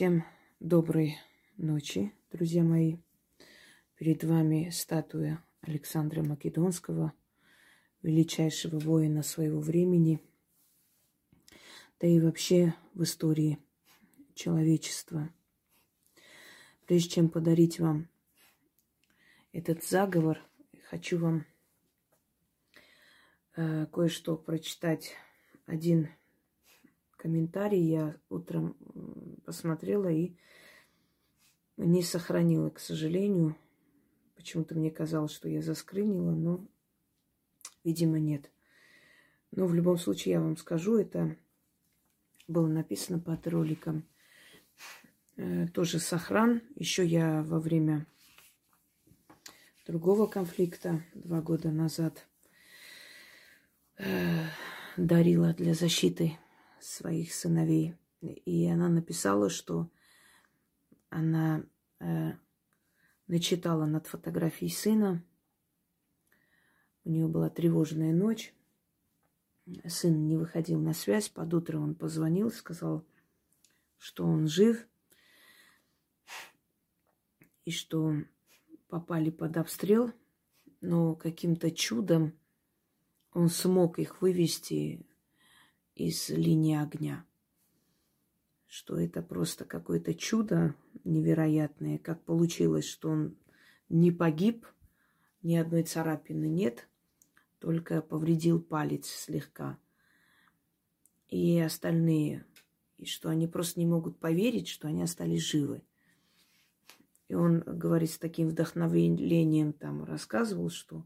Всем доброй ночи, друзья мои. Перед вами статуя Александра Македонского, величайшего воина своего времени, да и вообще в истории человечества. Прежде чем подарить вам этот заговор, хочу вам э, кое-что прочитать. Один комментарий я утром посмотрела и не сохранила, к сожалению. Почему-то мне казалось, что я заскринила, но, видимо, нет. Но в любом случае я вам скажу, это было написано под роликом. Э, тоже сохран. Еще я во время другого конфликта два года назад э, дарила для защиты своих сыновей. И она написала, что она э, начитала над фотографией сына. У нее была тревожная ночь. Сын не выходил на связь. Под утро он позвонил, сказал, что он жив и что попали под обстрел, но каким-то чудом он смог их вывести из линии огня. Что это просто какое-то чудо невероятное, как получилось, что он не погиб, ни одной царапины нет, только повредил палец слегка. И остальные, и что они просто не могут поверить, что они остались живы. И он говорит с таким вдохновением, там рассказывал, что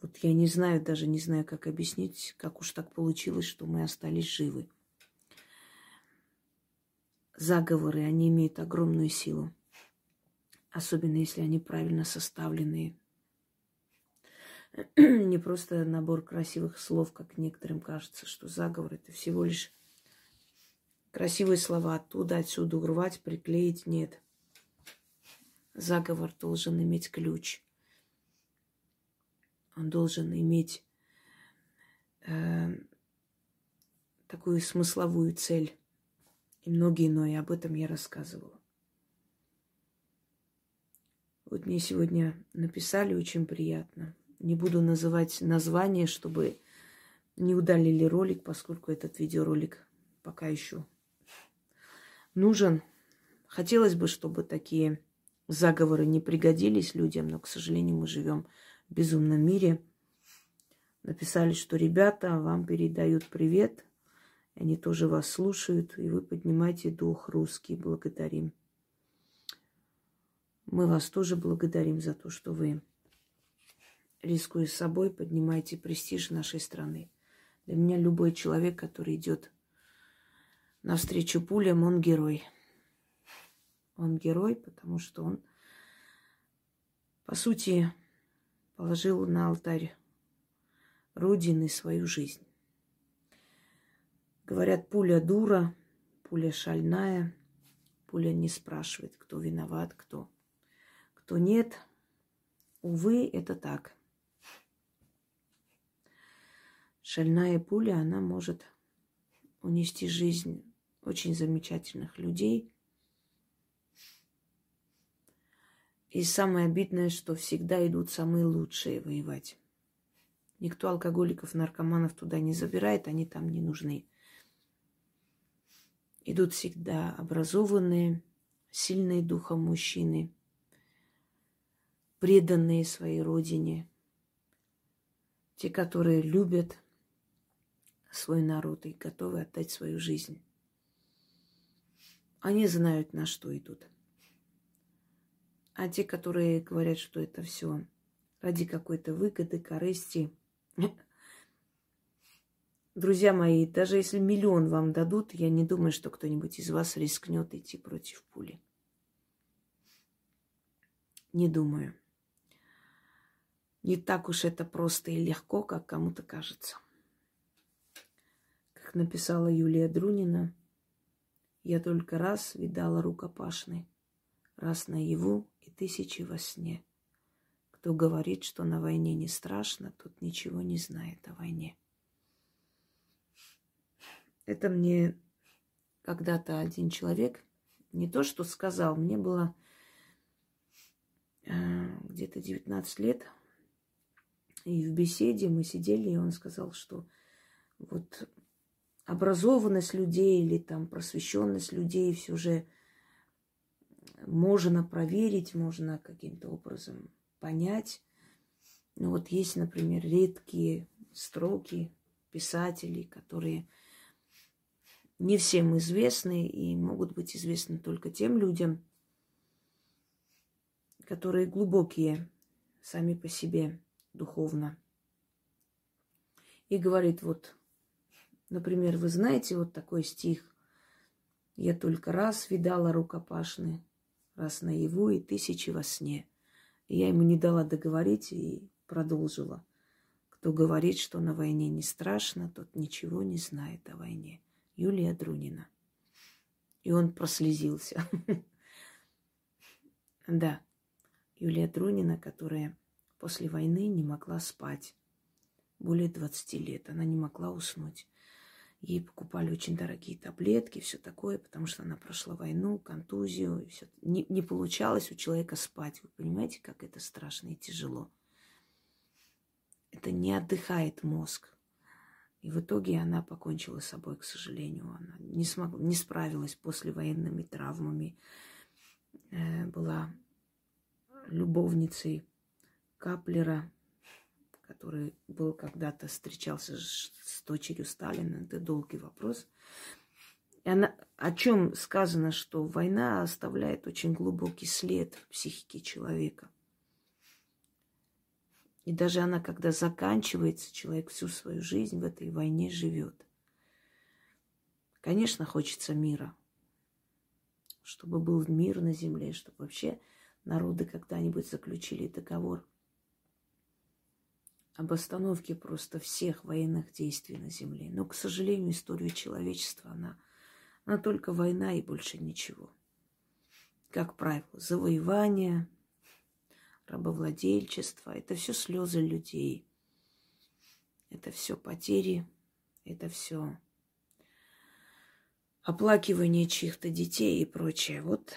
вот я не знаю, даже не знаю, как объяснить, как уж так получилось, что мы остались живы. Заговоры, они имеют огромную силу. Особенно, если они правильно составленные. Не просто набор красивых слов, как некоторым кажется, что заговор это всего лишь красивые слова оттуда, отсюда урвать, приклеить. Нет. Заговор должен иметь ключ – он должен иметь э, такую смысловую цель и многие иное. Об этом я рассказывала. Вот мне сегодня написали очень приятно. Не буду называть название, чтобы не удалили ролик, поскольку этот видеоролик пока еще нужен. Хотелось бы, чтобы такие заговоры не пригодились людям, но, к сожалению, мы живем безумном мире. Написали, что ребята вам передают привет. Они тоже вас слушают, и вы поднимаете дух русский. Благодарим. Мы вас тоже благодарим за то, что вы, рискуя собой, поднимаете престиж нашей страны. Для меня любой человек, который идет навстречу пулям, он герой. Он герой, потому что он, по сути, положил на алтарь Родины свою жизнь. Говорят, пуля дура, пуля шальная, пуля не спрашивает, кто виноват, кто. Кто нет, увы, это так. Шальная пуля, она может унести жизнь очень замечательных людей – И самое обидное, что всегда идут самые лучшие воевать. Никто алкоголиков, наркоманов туда не забирает, они там не нужны. Идут всегда образованные, сильные духом мужчины, преданные своей родине, те, которые любят свой народ и готовы отдать свою жизнь. Они знают, на что идут. А те, которые говорят, что это все ради какой-то выгоды, корысти. Друзья мои, даже если миллион вам дадут, я не думаю, что кто-нибудь из вас рискнет идти против пули. Не думаю. Не так уж это просто и легко, как кому-то кажется. Как написала Юлия Друнина, я только раз видала рукопашный, раз наяву и тысячи во сне. Кто говорит, что на войне не страшно, тот ничего не знает о войне. Это мне когда-то один человек не то, что сказал, мне было э, где-то 19 лет, и в беседе мы сидели, и он сказал, что вот образованность людей или там просвещенность людей все же можно проверить, можно каким-то образом понять. Ну вот есть, например, редкие строки писателей, которые не всем известны и могут быть известны только тем людям, которые глубокие сами по себе духовно. И говорит, вот Например, вы знаете вот такой стих. Я только раз видала рукопашный, раз наяву и тысячи во сне. И я ему не дала договорить и продолжила. Кто говорит, что на войне не страшно, тот ничего не знает о войне. Юлия Друнина. И он прослезился. Да, Юлия Друнина, которая после войны не могла спать. Более 20 лет она не могла уснуть. Ей покупали очень дорогие таблетки, все такое, потому что она прошла войну, контузию, и все. Не, не получалось у человека спать. Вы понимаете, как это страшно и тяжело? Это не отдыхает мозг. И в итоге она покончила с собой, к сожалению. Она не, смогла, не справилась после военными травмами. Э, была любовницей Каплера, который был когда-то встречался с дочерью Сталина. Это долгий вопрос. И она, о чем сказано, что война оставляет очень глубокий след в психике человека. И даже она, когда заканчивается, человек всю свою жизнь в этой войне живет. Конечно, хочется мира, чтобы был мир на земле, чтобы вообще народы когда-нибудь заключили договор об остановке просто всех военных действий на Земле. Но, к сожалению, история человечества, она, она только война и больше ничего. Как правило, завоевание, рабовладельчество – это все слезы людей. Это все потери, это все оплакивание чьих-то детей и прочее. Вот,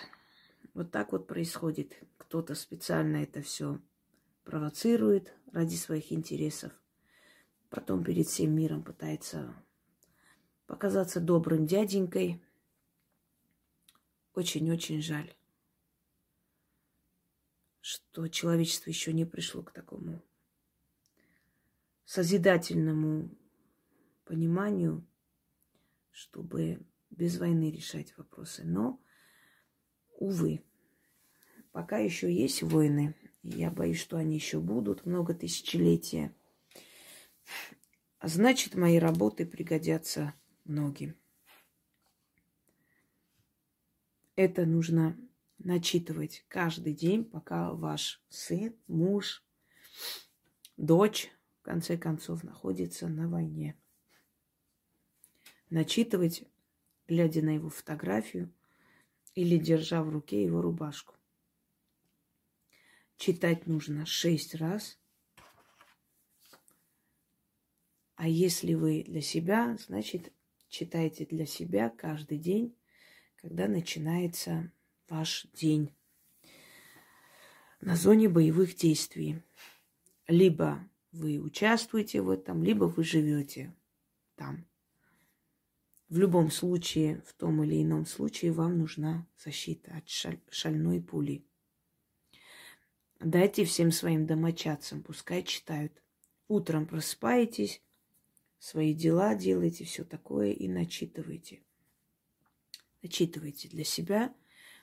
вот так вот происходит. Кто-то специально это все провоцирует ради своих интересов. Потом перед всем миром пытается показаться добрым дяденькой. Очень-очень жаль, что человечество еще не пришло к такому созидательному пониманию, чтобы без войны решать вопросы. Но, увы, пока еще есть войны, я боюсь, что они еще будут много тысячелетия. Значит, мои работы пригодятся многим. Это нужно начитывать каждый день, пока ваш сын, муж, дочь, в конце концов, находится на войне. Начитывать, глядя на его фотографию или держа в руке его рубашку. Читать нужно шесть раз. А если вы для себя, значит, читайте для себя каждый день, когда начинается ваш день на зоне боевых действий. Либо вы участвуете в этом, либо вы живете там. В любом случае, в том или ином случае, вам нужна защита от шаль- шальной пули. Дайте всем своим домочадцам, пускай читают. Утром просыпаетесь, свои дела делаете, все такое и начитывайте. Начитывайте для себя,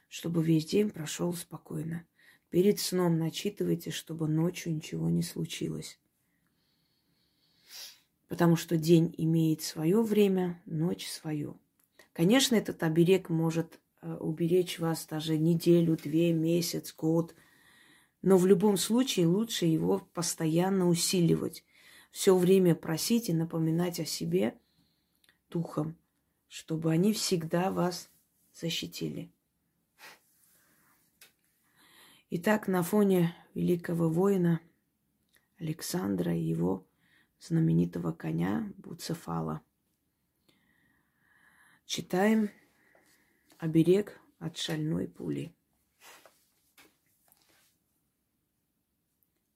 чтобы весь день прошел спокойно. Перед сном начитывайте, чтобы ночью ничего не случилось. Потому что день имеет свое время, ночь свое. Конечно, этот оберег может э, уберечь вас даже неделю, две, месяц, год – но в любом случае лучше его постоянно усиливать. Все время просить и напоминать о себе духом, чтобы они всегда вас защитили. Итак, на фоне великого воина Александра и его знаменитого коня Буцефала читаем оберег от шальной пули.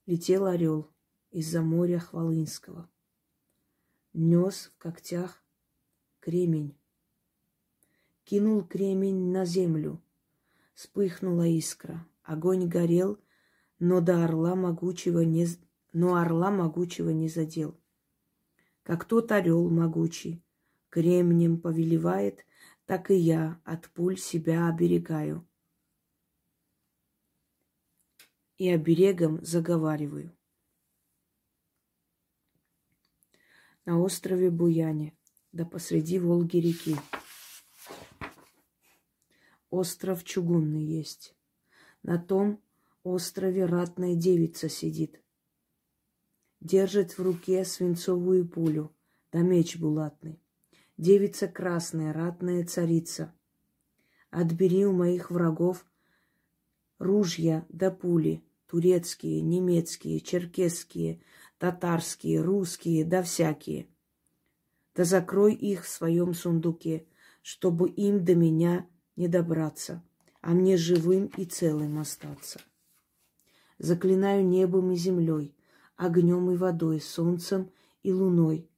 Летел орел из-за моря Хвалынского. Нес в когтях кремень. Кинул кремень на землю. Вспыхнула искра. Огонь горел, но до орла могучего не, но орла могучего не задел. Как тот орел могучий, кремнем повелевает, так и я от пуль себя оберегаю. И оберегом заговариваю. На острове Буяне, да посреди Волги реки. Остров чугунный есть. На том острове ратная девица сидит. Держит в руке свинцовую пулю, да меч булатный. Девица красная, ратная царица. Отбери у моих врагов ружья да пули, турецкие, немецкие, черкесские, татарские, русские, да всякие. Да закрой их в своем сундуке, чтобы им до меня не добраться, а мне живым и целым остаться. Заклинаю небом и землей, огнем и водой, солнцем и луной.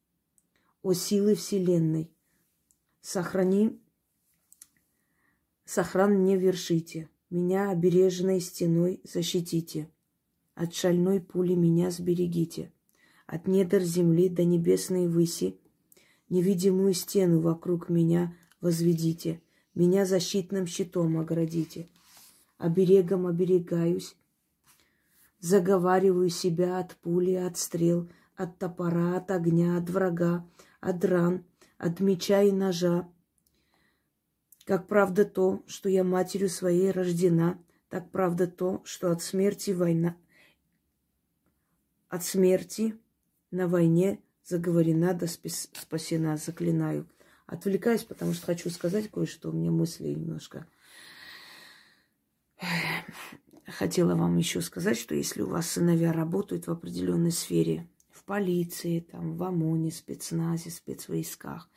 О силы вселенной, сохрани, сохран не вершите, меня обереженной стеной защитите. От шальной пули меня сберегите. От недр земли до небесной выси невидимую стену вокруг меня возведите. Меня защитным щитом оградите. Оберегом оберегаюсь, Заговариваю себя от пули, от стрел, от топора, от огня, от врага, от ран, от меча и ножа. Как правда то, что я матерью своей рождена, так правда то, что от смерти война, от смерти на войне заговорена да спасена, заклинаю. Отвлекаюсь, потому что хочу сказать кое-что, у меня мысли немножко хотела вам еще сказать, что если у вас сыновья работают в определенной сфере, в полиции, там, в ОМОНе, спецназе, спецвойсках,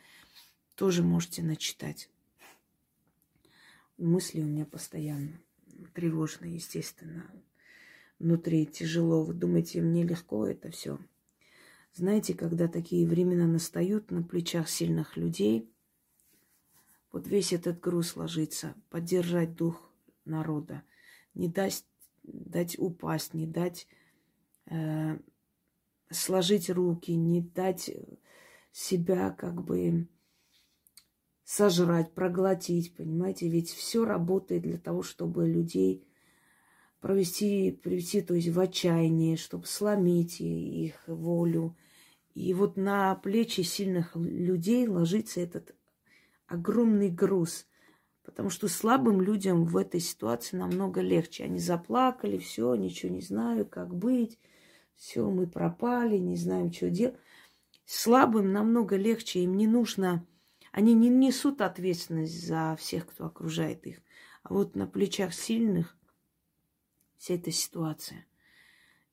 тоже можете начитать. Мысли у меня постоянно тревожные, естественно. Внутри тяжело. Вы думаете, мне легко это все? Знаете, когда такие времена настают на плечах сильных людей, вот весь этот груз ложится, поддержать дух народа – не дать, дать упасть, не дать э, сложить руки, не дать себя как бы сожрать, проглотить, понимаете? Ведь все работает для того, чтобы людей провести, привести, то есть в отчаяние, чтобы сломить их волю. И вот на плечи сильных людей ложится этот огромный груз – Потому что слабым людям в этой ситуации намного легче. Они заплакали, все, ничего не знаю, как быть, все, мы пропали, не знаем, что делать. Слабым намного легче, им не нужно, они не несут ответственность за всех, кто окружает их. А вот на плечах сильных вся эта ситуация.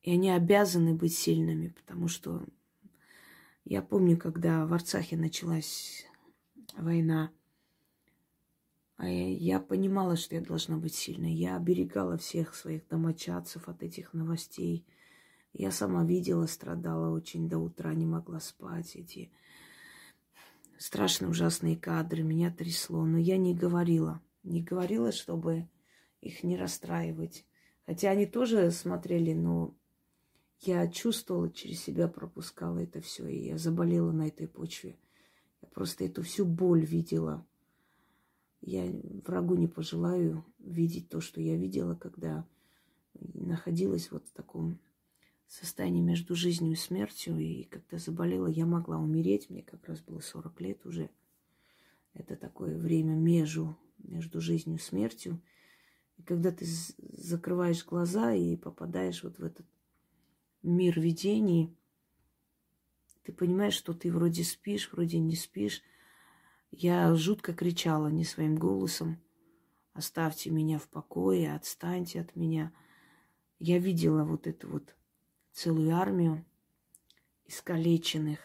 И они обязаны быть сильными, потому что я помню, когда в Арцахе началась война, а я понимала, что я должна быть сильной. Я оберегала всех своих домочадцев от этих новостей. Я сама видела, страдала очень до утра, не могла спать. Эти страшно ужасные кадры, меня трясло. Но я не говорила. Не говорила, чтобы их не расстраивать. Хотя они тоже смотрели, но я чувствовала, через себя пропускала это все. И я заболела на этой почве. Я просто эту всю боль видела – я врагу не пожелаю видеть то, что я видела, когда находилась вот в таком состоянии между жизнью и смертью. И когда заболела, я могла умереть. Мне как раз было 40 лет уже. Это такое время между, между жизнью и смертью. И когда ты закрываешь глаза и попадаешь вот в этот мир видений, ты понимаешь, что ты вроде спишь, вроде не спишь, я жутко кричала не своим голосом. Оставьте меня в покое, отстаньте от меня. Я видела вот эту вот целую армию искалеченных,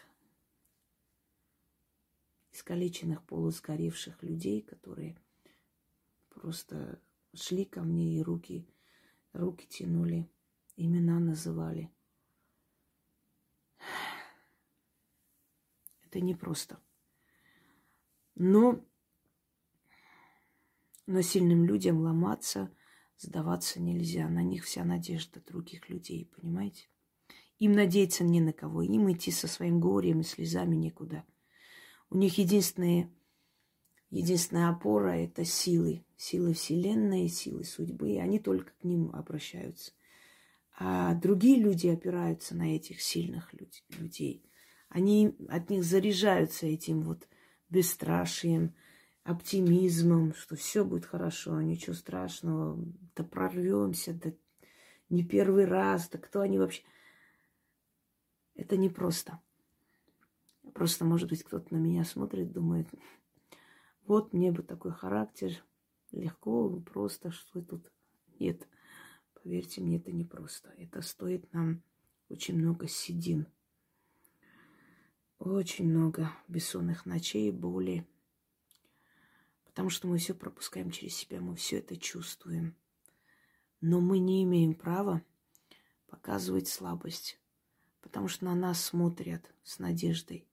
искалеченных полусгоревших людей, которые просто шли ко мне и руки, руки тянули, имена называли. Это непросто. Но, но сильным людям ломаться, сдаваться нельзя. На них вся надежда других людей, понимаете? Им надеяться не на кого, им идти со своим горем и слезами некуда. У них единственная, единственная опора – это силы. Силы Вселенной, силы судьбы. И они только к ним обращаются. А другие люди опираются на этих сильных людей. Они от них заряжаются этим вот бесстрашием, оптимизмом, что все будет хорошо, ничего страшного, да прорвемся, да не первый раз, да кто они вообще. Это не просто. Может быть, кто-то на меня смотрит, думает, вот мне бы такой характер, легко, просто, что тут. Нет, поверьте мне, это не просто. Это стоит нам очень много седин. Очень много бессонных ночей, боли. Потому что мы все пропускаем через себя, мы все это чувствуем. Но мы не имеем права показывать слабость потому что на нас смотрят с надеждой.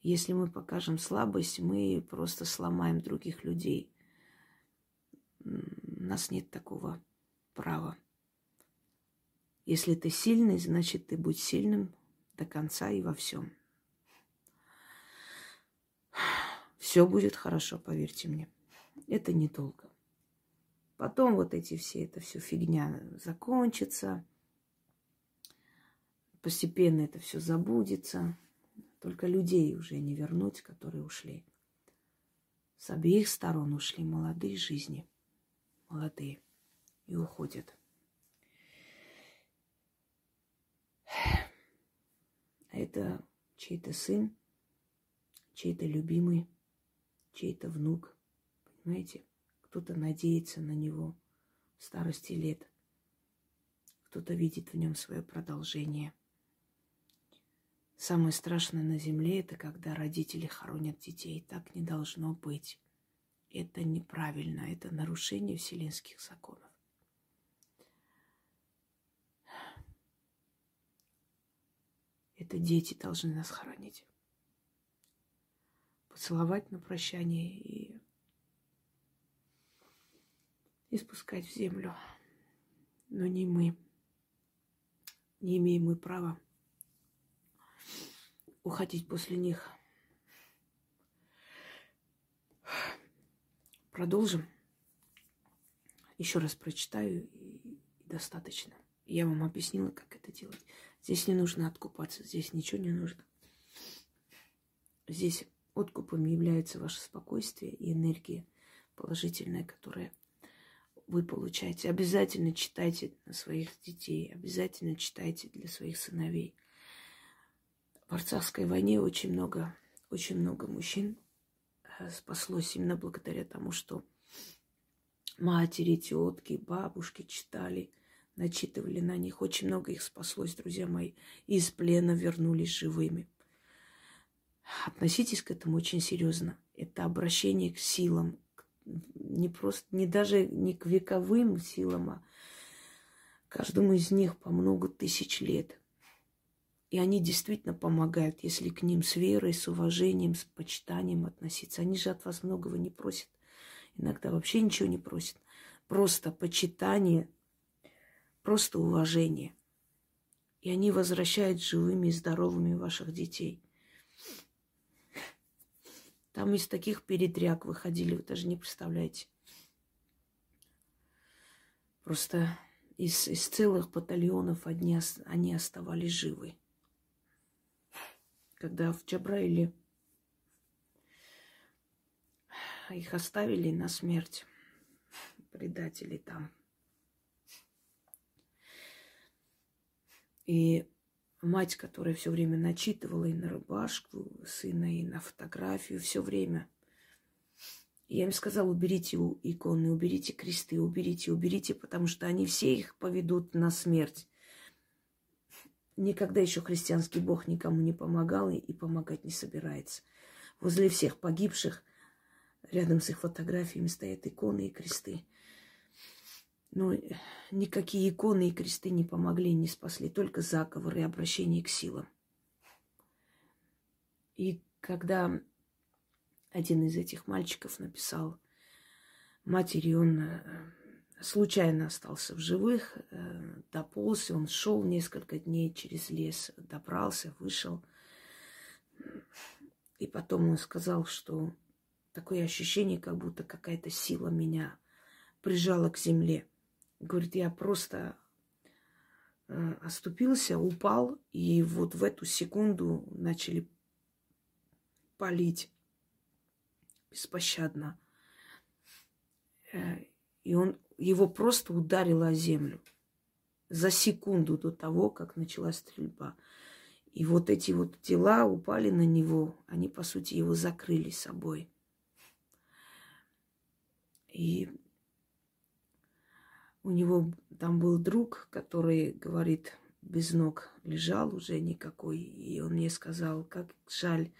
Если мы покажем слабость, мы просто сломаем других людей. У нас нет такого права. Если ты сильный, значит, ты будь сильным до конца и во всем. Все будет хорошо, поверьте мне. Это недолго. Потом вот эти все, это все фигня закончится постепенно это все забудется. Только людей уже не вернуть, которые ушли. С обеих сторон ушли молодые жизни. Молодые. И уходят. А это чей-то сын, чей-то любимый, чей-то внук. Понимаете? Кто-то надеется на него в старости лет. Кто-то видит в нем свое продолжение – Самое страшное на земле это когда родители хоронят детей. Так не должно быть. Это неправильно, это нарушение вселенских законов. Это дети должны нас хоронить. Поцеловать на прощание и, и спускать в землю. Но не мы. Не имеем мы права уходить после них. Продолжим. Еще раз прочитаю и достаточно. Я вам объяснила, как это делать. Здесь не нужно откупаться, здесь ничего не нужно. Здесь откупом является ваше спокойствие и энергия положительная, которая вы получаете. Обязательно читайте на своих детей, обязательно читайте для своих сыновей в Арцахской войне очень много, очень много мужчин э, спаслось именно благодаря тому, что матери, тетки, бабушки читали, начитывали на них. Очень много их спаслось, друзья мои, из плена вернулись живыми. Относитесь к этому очень серьезно. Это обращение к силам, не просто, не даже не к вековым силам, а каждому из них по много тысяч лет – и они действительно помогают, если к ним с верой, с уважением, с почитанием относиться. Они же от вас многого не просят. Иногда вообще ничего не просят. Просто почитание, просто уважение. И они возвращают живыми и здоровыми ваших детей. Там из таких передряг выходили, вы даже не представляете. Просто из, из целых батальонов одни, они оставались живы когда в Джабраиле их оставили на смерть, предатели там. И мать, которая все время начитывала и на рубашку сына, и на фотографию, все время. я им сказала, уберите иконы, уберите кресты, уберите, уберите, потому что они все их поведут на смерть. Никогда еще христианский Бог никому не помогал и помогать не собирается. Возле всех погибших рядом с их фотографиями стоят иконы и кресты. Но никакие иконы и кресты не помогли, не спасли, только заговоры и обращение к силам. И когда один из этих мальчиков написал матери, он э, случайно остался в живых, э, дополз, он шел несколько дней через лес, добрался, вышел. И потом он сказал, что такое ощущение, как будто какая-то сила меня прижала к земле. Говорит, я просто э, оступился, упал, и вот в эту секунду начали палить беспощадно. Э, и он его просто ударило о землю за секунду до того, как началась стрельба. И вот эти вот тела упали на него, они, по сути, его закрыли собой. И у него там был друг, который, говорит, без ног лежал уже никакой. И он мне сказал, как жаль,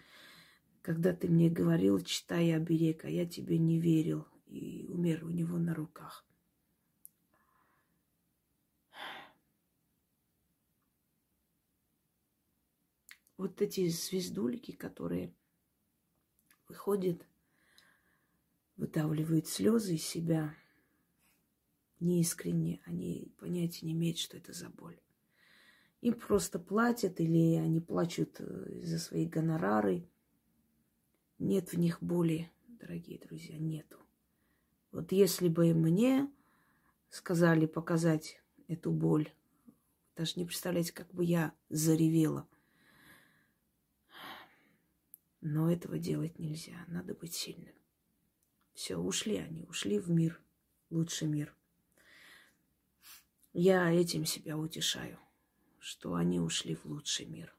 когда ты мне говорил, читай оберег, а я тебе не верил. И умер у него на руках. Вот эти звездулики, которые выходят, выдавливают слезы из себя – неискренне, они понятия не имеют, что это за боль. Им просто платят или они плачут э, за свои гонорары. Нет в них боли, дорогие друзья, нету. Вот если бы мне сказали показать эту боль, даже не представляете, как бы я заревела. Но этого делать нельзя, надо быть сильным. Все, ушли они, ушли в мир, лучший мир – я этим себя утешаю, что они ушли в лучший мир.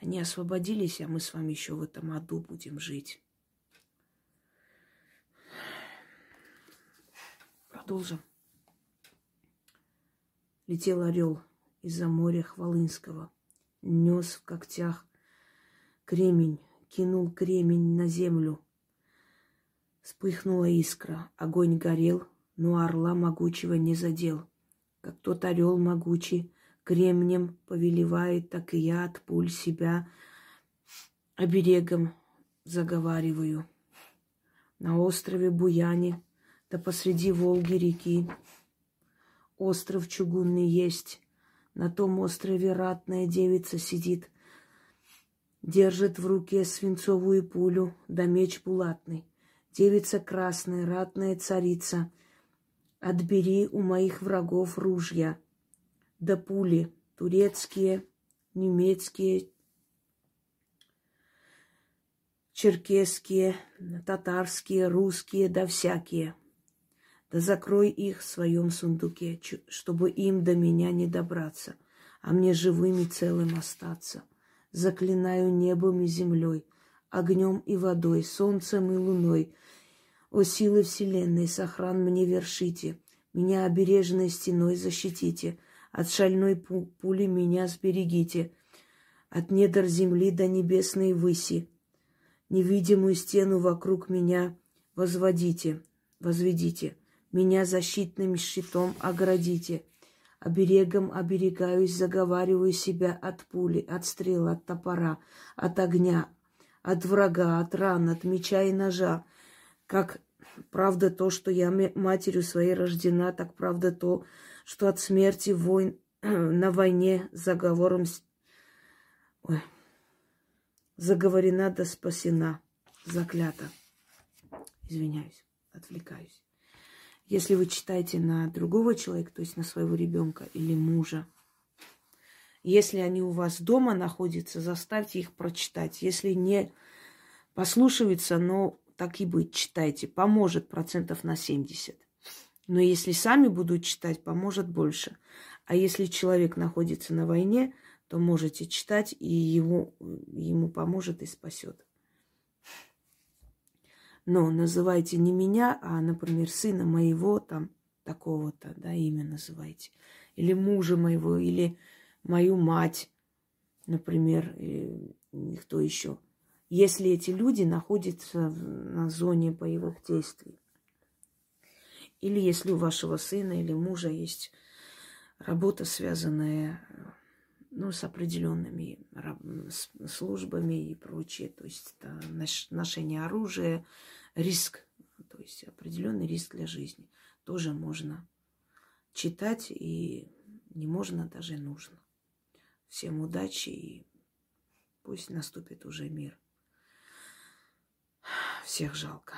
Они освободились, а мы с вами еще в этом аду будем жить. Продолжим. Летел орел из-за моря Хвалынского, нес в когтях кремень, кинул кремень на землю. Вспыхнула искра, огонь горел, но орла могучего не задел. Как тот орел могучий кремнем повелевает, так и я от пуль себя оберегом заговариваю. На острове Буяне, да посреди Волги реки, остров чугунный есть. На том острове ратная девица сидит, держит в руке свинцовую пулю да меч булатный. Девица красная, ратная царица — Отбери у моих врагов ружья, да пули турецкие, немецкие, черкесские, татарские, русские, да всякие. Да закрой их в своем сундуке, чтобы им до меня не добраться, а мне живым и целым остаться. Заклинаю небом и землей, огнем и водой, солнцем и луной — о силы вселенной, сохран мне вершите, меня обереженной стеной защитите, от шальной пули меня сберегите, от недр земли до небесной выси. Невидимую стену вокруг меня возводите, возведите, меня защитным щитом оградите. Оберегом оберегаюсь, заговариваю себя от пули, от стрел, от топора, от огня, от врага, от ран, от меча и ножа, как Правда то, что я матерью своей рождена, так правда то, что от смерти войн на войне заговором Ой. заговорена да спасена, заклята. Извиняюсь, отвлекаюсь. Если вы читаете на другого человека, то есть на своего ребенка или мужа, если они у вас дома находятся, заставьте их прочитать. Если не послушаются, но так и быть, читайте. Поможет процентов на 70. Но если сами будут читать, поможет больше. А если человек находится на войне, то можете читать, и его, ему поможет и спасет. Но называйте не меня, а, например, сына моего, там, такого-то, да, имя называйте. Или мужа моего, или мою мать, например, кто еще. если эти люди находятся на зоне боевых действий. Или если у вашего сына или мужа есть работа, связанная ну, с определенными службами и прочее. То есть это ношение оружия, риск, то есть определенный риск для жизни. Тоже можно читать и не можно, даже нужно. Всем удачи и пусть наступит уже мир. Всех жалко.